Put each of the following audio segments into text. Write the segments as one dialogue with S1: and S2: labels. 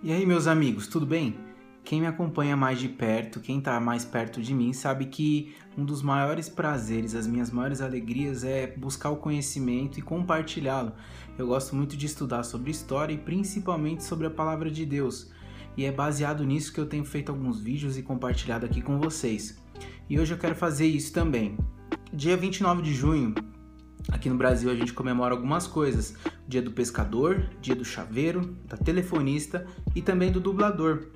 S1: E aí, meus amigos, tudo bem? Quem me acompanha mais de perto, quem está mais perto de mim, sabe que um dos maiores prazeres, as minhas maiores alegrias é buscar o conhecimento e compartilhá-lo. Eu gosto muito de estudar sobre história e principalmente sobre a palavra de Deus. E é baseado nisso que eu tenho feito alguns vídeos e compartilhado aqui com vocês. E hoje eu quero fazer isso também. Dia 29 de junho, Aqui no Brasil a gente comemora algumas coisas: dia do pescador, dia do chaveiro, da telefonista e também do dublador.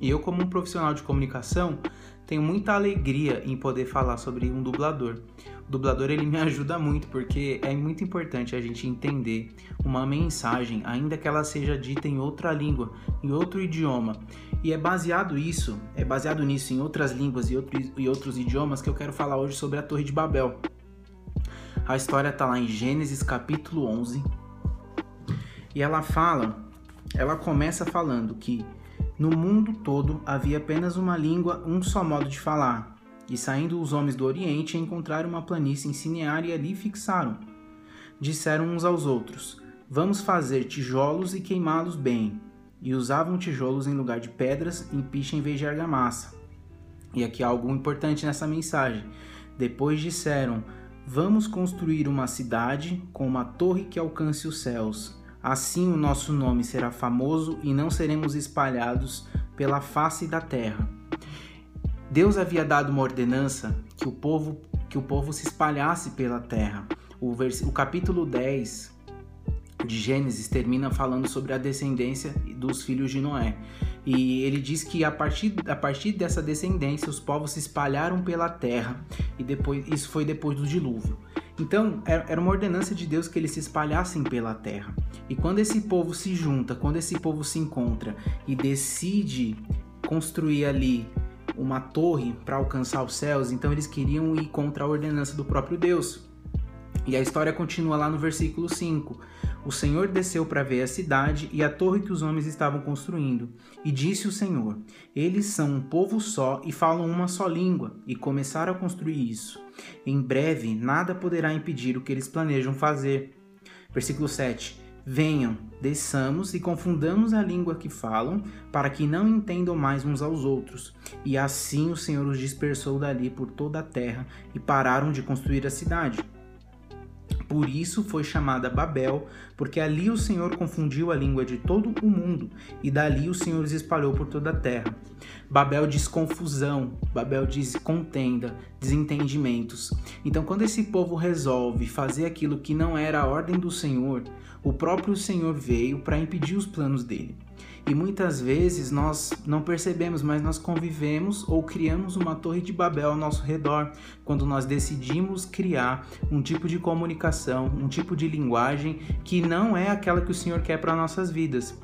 S1: E eu, como um profissional de comunicação, tenho muita alegria em poder falar sobre um dublador. O dublador ele me ajuda muito porque é muito importante a gente entender uma mensagem, ainda que ela seja dita em outra língua, em outro idioma. E é baseado isso, é baseado nisso em outras línguas e outros idiomas que eu quero falar hoje sobre a Torre de Babel. A história está lá em Gênesis capítulo 11. E ela fala, ela começa falando que no mundo todo havia apenas uma língua, um só modo de falar. E saindo os homens do Oriente encontraram uma planície em Sinear e ali fixaram. Disseram uns aos outros: Vamos fazer tijolos e queimá-los bem. E usavam tijolos em lugar de pedras e picha em vez de argamassa. E aqui há algo importante nessa mensagem. Depois disseram: Vamos construir uma cidade com uma torre que alcance os céus. Assim o nosso nome será famoso e não seremos espalhados pela face da terra. Deus havia dado uma ordenança que o povo que o povo se espalhasse pela terra. O, vers... o capítulo 10 de Gênesis termina falando sobre a descendência dos filhos de Noé. E ele diz que a partir, a partir dessa descendência os povos se espalharam pela terra e depois isso foi depois do dilúvio. Então era uma ordenança de Deus que eles se espalhassem pela terra. E quando esse povo se junta, quando esse povo se encontra e decide construir ali uma torre para alcançar os céus, então eles queriam ir contra a ordenança do próprio Deus. E a história continua lá no versículo 5. O Senhor desceu para ver a cidade e a torre que os homens estavam construindo. E disse o Senhor: Eles são um povo só e falam uma só língua, e começaram a construir isso. Em breve, nada poderá impedir o que eles planejam fazer. Versículo 7. Venham, desçamos e confundamos a língua que falam, para que não entendam mais uns aos outros. E assim o Senhor os dispersou dali por toda a terra e pararam de construir a cidade. Por isso foi chamada Babel, porque ali o Senhor confundiu a língua de todo o mundo, e dali o Senhor os espalhou por toda a terra. Babel diz confusão, Babel diz contenda, desentendimentos. Então, quando esse povo resolve fazer aquilo que não era a ordem do Senhor, o próprio Senhor veio para impedir os planos dele. E muitas vezes nós não percebemos, mas nós convivemos ou criamos uma torre de Babel ao nosso redor quando nós decidimos criar um tipo de comunicação, um tipo de linguagem que não é aquela que o Senhor quer para nossas vidas.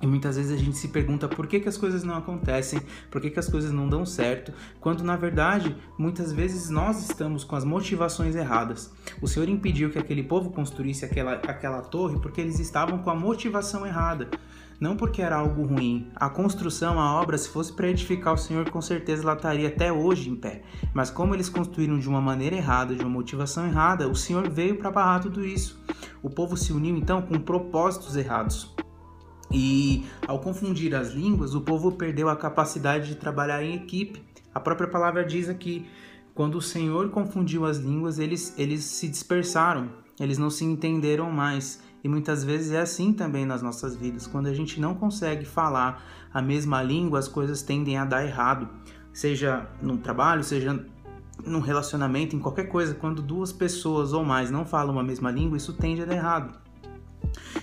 S1: E muitas vezes a gente se pergunta por que, que as coisas não acontecem, por que, que as coisas não dão certo, quando na verdade muitas vezes nós estamos com as motivações erradas. O Senhor impediu que aquele povo construísse aquela, aquela torre porque eles estavam com a motivação errada não porque era algo ruim. A construção, a obra, se fosse para edificar o Senhor, com certeza ela estaria até hoje em pé. Mas como eles construíram de uma maneira errada, de uma motivação errada, o Senhor veio para barrar tudo isso. O povo se uniu então com propósitos errados. E ao confundir as línguas, o povo perdeu a capacidade de trabalhar em equipe. A própria palavra diz aqui: quando o Senhor confundiu as línguas, eles, eles se dispersaram, eles não se entenderam mais. E muitas vezes é assim também nas nossas vidas. Quando a gente não consegue falar a mesma língua, as coisas tendem a dar errado. Seja no trabalho, seja num relacionamento, em qualquer coisa. Quando duas pessoas ou mais não falam a mesma língua, isso tende a dar errado.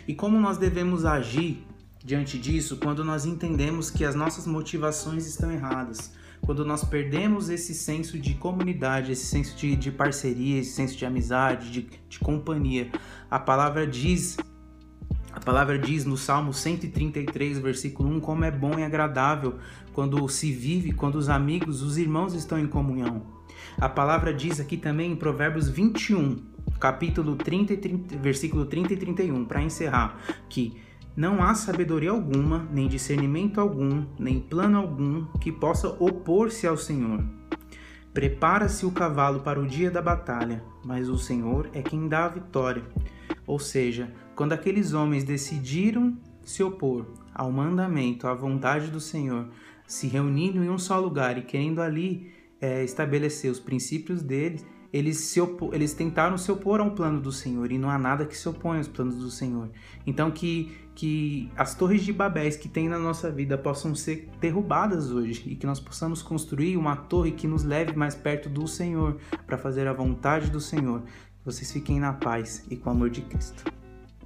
S1: E como nós devemos agir diante disso quando nós entendemos que as nossas motivações estão erradas? Quando nós perdemos esse senso de comunidade, esse senso de, de parceria, esse senso de amizade, de, de companhia. A palavra diz a palavra diz no Salmo 133, versículo 1, como é bom e agradável quando se vive, quando os amigos, os irmãos estão em comunhão. A palavra diz aqui também em Provérbios 21, capítulo 30 e 30, versículo 30 e 31, para encerrar, que não há sabedoria alguma, nem discernimento algum, nem plano algum que possa opor-se ao Senhor. Prepara-se o cavalo para o dia da batalha, mas o Senhor é quem dá a vitória. Ou seja, quando aqueles homens decidiram se opor ao mandamento, à vontade do Senhor, se reunindo em um só lugar e querendo ali é, estabelecer os princípios deles, eles, se eles tentaram se opor a um plano do Senhor e não há nada que se oponha aos planos do Senhor. Então que, que as torres de Babéis que tem na nossa vida possam ser derrubadas hoje e que nós possamos construir uma torre que nos leve mais perto do Senhor para fazer a vontade do Senhor. Vocês fiquem na paz e com o amor de Cristo.